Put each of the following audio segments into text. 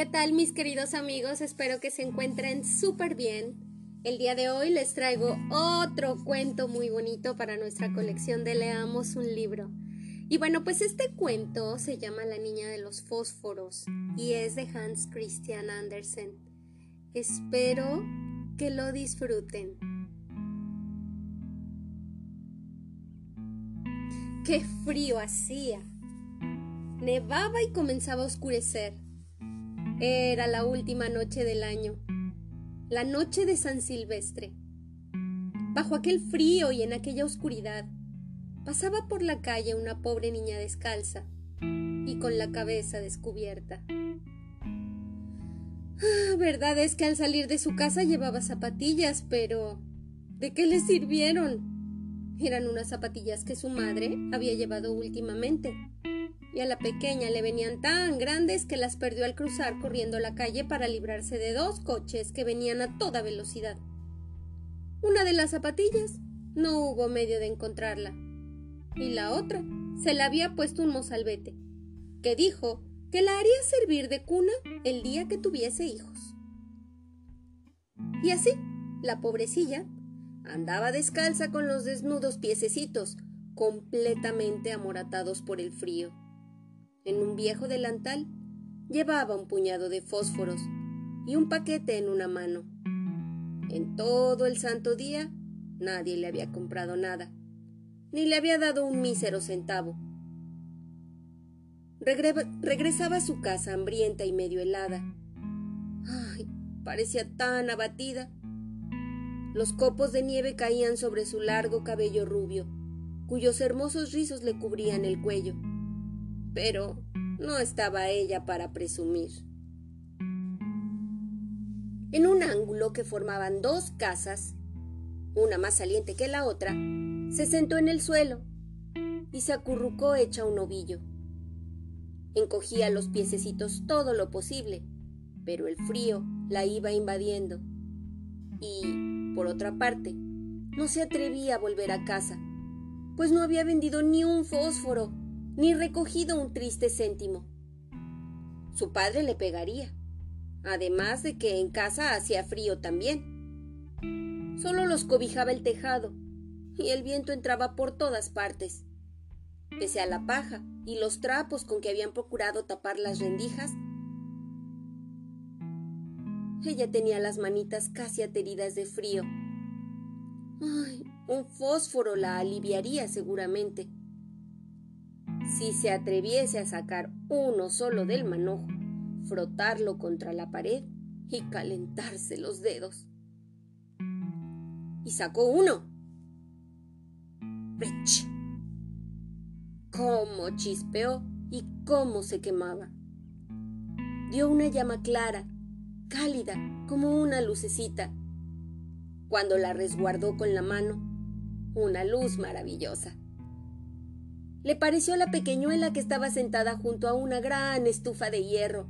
¿Qué tal mis queridos amigos? Espero que se encuentren súper bien. El día de hoy les traigo otro cuento muy bonito para nuestra colección de Leamos un libro. Y bueno, pues este cuento se llama La niña de los fósforos y es de Hans Christian Andersen. Espero que lo disfruten. ¡Qué frío hacía! Nevaba y comenzaba a oscurecer. Era la última noche del año, la noche de San Silvestre. Bajo aquel frío y en aquella oscuridad, pasaba por la calle una pobre niña descalza y con la cabeza descubierta. Ah, verdad es que al salir de su casa llevaba zapatillas, pero ¿de qué le sirvieron? Eran unas zapatillas que su madre había llevado últimamente y a la pequeña le venían tan grandes que las perdió al cruzar corriendo la calle para librarse de dos coches que venían a toda velocidad. Una de las zapatillas no hubo medio de encontrarla, y la otra se la había puesto un mozalbete, que dijo que la haría servir de cuna el día que tuviese hijos. Y así, la pobrecilla andaba descalza con los desnudos piececitos, completamente amoratados por el frío. En un viejo delantal llevaba un puñado de fósforos y un paquete en una mano. En todo el santo día nadie le había comprado nada, ni le había dado un mísero centavo. regresaba a su casa hambrienta y medio helada. Ay, parecía tan abatida. Los copos de nieve caían sobre su largo cabello rubio, cuyos hermosos rizos le cubrían el cuello pero no estaba ella para presumir. En un ángulo que formaban dos casas, una más saliente que la otra, se sentó en el suelo y se acurrucó hecha un ovillo. Encogía los piececitos todo lo posible, pero el frío la iba invadiendo. Y, por otra parte, no se atrevía a volver a casa, pues no había vendido ni un fósforo ni recogido un triste céntimo. Su padre le pegaría, además de que en casa hacía frío también. Solo los cobijaba el tejado y el viento entraba por todas partes. Pese a la paja y los trapos con que habían procurado tapar las rendijas, ella tenía las manitas casi ateridas de frío. Ay, un fósforo la aliviaría seguramente si se atreviese a sacar uno solo del manojo, frotarlo contra la pared y calentarse los dedos. Y sacó uno. ¡Rich! ¡Cómo chispeó y cómo se quemaba! Dio una llama clara, cálida, como una lucecita. Cuando la resguardó con la mano, una luz maravillosa. Le pareció la pequeñuela que estaba sentada junto a una gran estufa de hierro,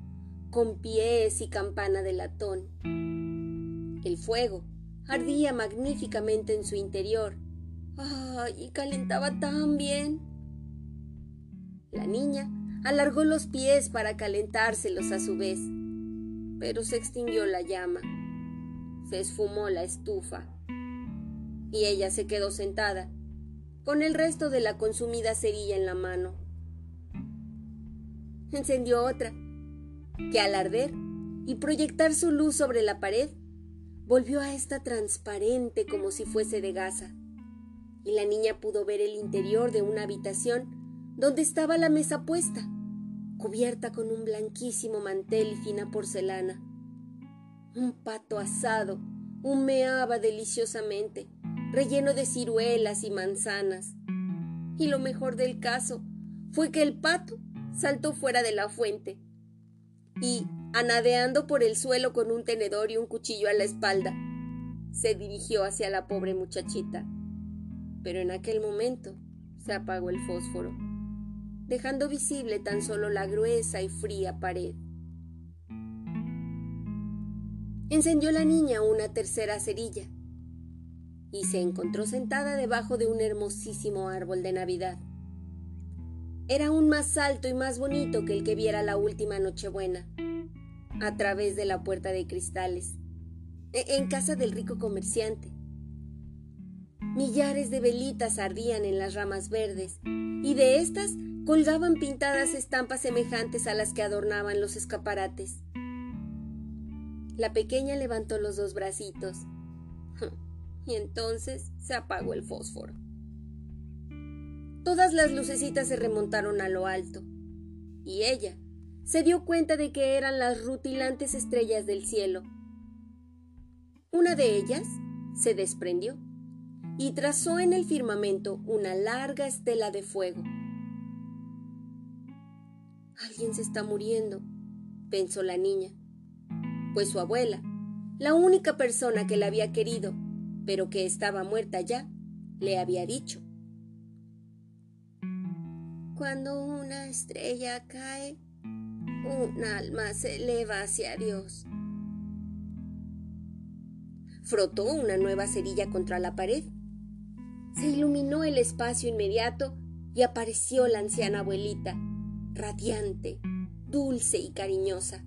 con pies y campana de latón. El fuego ardía magníficamente en su interior. ¡Ay! y calentaba tan bien. La niña alargó los pies para calentárselos a su vez, pero se extinguió la llama. Se esfumó la estufa. Y ella se quedó sentada, con el resto de la consumida cerilla en la mano. Encendió otra, que al arder y proyectar su luz sobre la pared, volvió a esta transparente como si fuese de gasa, y la niña pudo ver el interior de una habitación donde estaba la mesa puesta, cubierta con un blanquísimo mantel y fina porcelana. Un pato asado humeaba deliciosamente relleno de ciruelas y manzanas. Y lo mejor del caso fue que el pato saltó fuera de la fuente y, anadeando por el suelo con un tenedor y un cuchillo a la espalda, se dirigió hacia la pobre muchachita. Pero en aquel momento se apagó el fósforo, dejando visible tan solo la gruesa y fría pared. Encendió la niña una tercera cerilla y se encontró sentada debajo de un hermosísimo árbol de Navidad. Era aún más alto y más bonito que el que viera la última Nochebuena. a través de la puerta de cristales, e-, en casa del rico comerciante. Millares de velitas ardían en las ramas verdes, y de estas colgaban pintadas estampas semejantes a las que adornaban los escaparates. La pequeña levantó los dos bracitos, y entonces se apagó el fósforo. Todas las lucecitas se remontaron a lo alto, y ella se dio cuenta de que eran las rutilantes estrellas del cielo. Una de ellas se desprendió y trazó en el firmamento una larga estela de fuego. Alguien se está muriendo, pensó la niña, pues su abuela, la única persona que la había querido, pero que estaba muerta ya, le había dicho. Cuando una estrella cae, un alma se eleva hacia Dios. Frotó una nueva cerilla contra la pared se iluminó el espacio inmediato y apareció la anciana abuelita, radiante, dulce y cariñosa.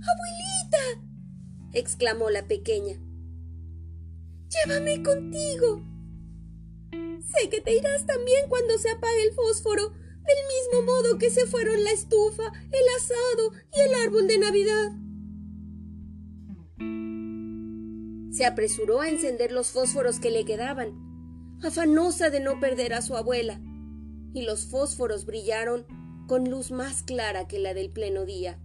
¡Abuelita! Exclamó la pequeña. Llévame contigo. Sé que te irás también cuando se apague el fósforo, del mismo modo que se fueron la estufa, el asado y el árbol de Navidad. Se apresuró a encender los fósforos que le quedaban, afanosa de no perder a su abuela, y los fósforos brillaron con luz más clara que la del pleno día.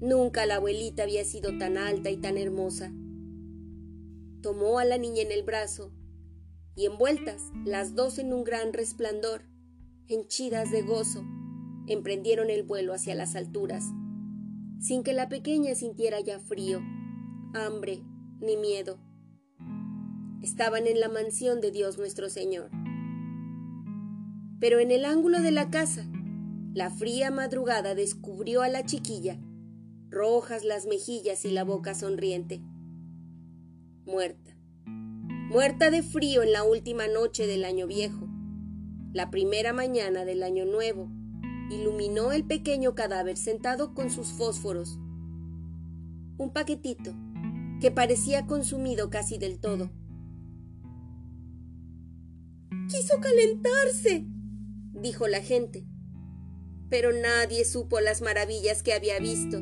Nunca la abuelita había sido tan alta y tan hermosa. Tomó a la niña en el brazo y envueltas, las dos en un gran resplandor, henchidas de gozo, emprendieron el vuelo hacia las alturas, sin que la pequeña sintiera ya frío hambre ni miedo. Estaban en la mansión de Dios nuestro Señor. Pero en el ángulo de la casa, la fría madrugada descubrió a la chiquilla, rojas las mejillas y la boca sonriente. Muerta. Muerta de frío en la última noche del año viejo. La primera mañana del año nuevo, iluminó el pequeño cadáver sentado con sus fósforos. Un paquetito que parecía consumido casi del todo. Quiso calentarse, dijo la gente. Pero nadie supo las maravillas que había visto,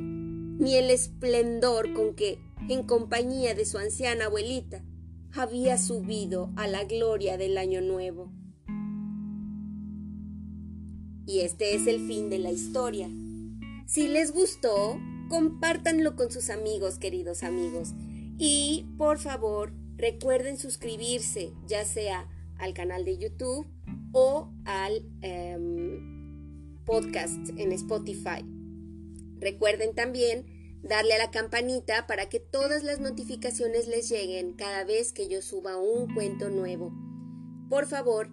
ni el esplendor con que, en compañía de su anciana abuelita, había subido a la gloria del año nuevo. Y este es el fin de la historia. Si les gustó, compártanlo con sus amigos, queridos amigos. Y por favor, recuerden suscribirse, ya sea al canal de YouTube o al em, podcast en Spotify. Recuerden también darle a la campanita para que todas las notificaciones les lleguen cada vez que yo suba un cuento nuevo. Por favor,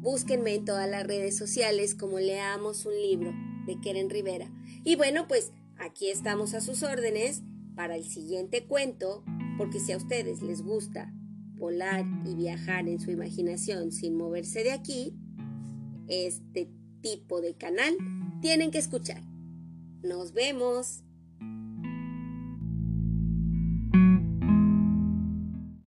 búsquenme en todas las redes sociales como Leamos un libro de Keren Rivera. Y bueno, pues aquí estamos a sus órdenes para el siguiente cuento, porque si a ustedes les gusta volar y viajar en su imaginación sin moverse de aquí, este tipo de canal tienen que escuchar. Nos vemos.